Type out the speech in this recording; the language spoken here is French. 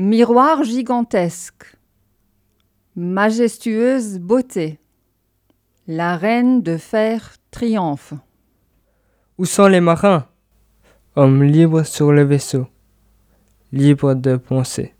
Miroir gigantesque. Majestueuse beauté. La reine de fer triomphe. Où sont les marins? Hommes libres sur le vaisseau, libres de penser.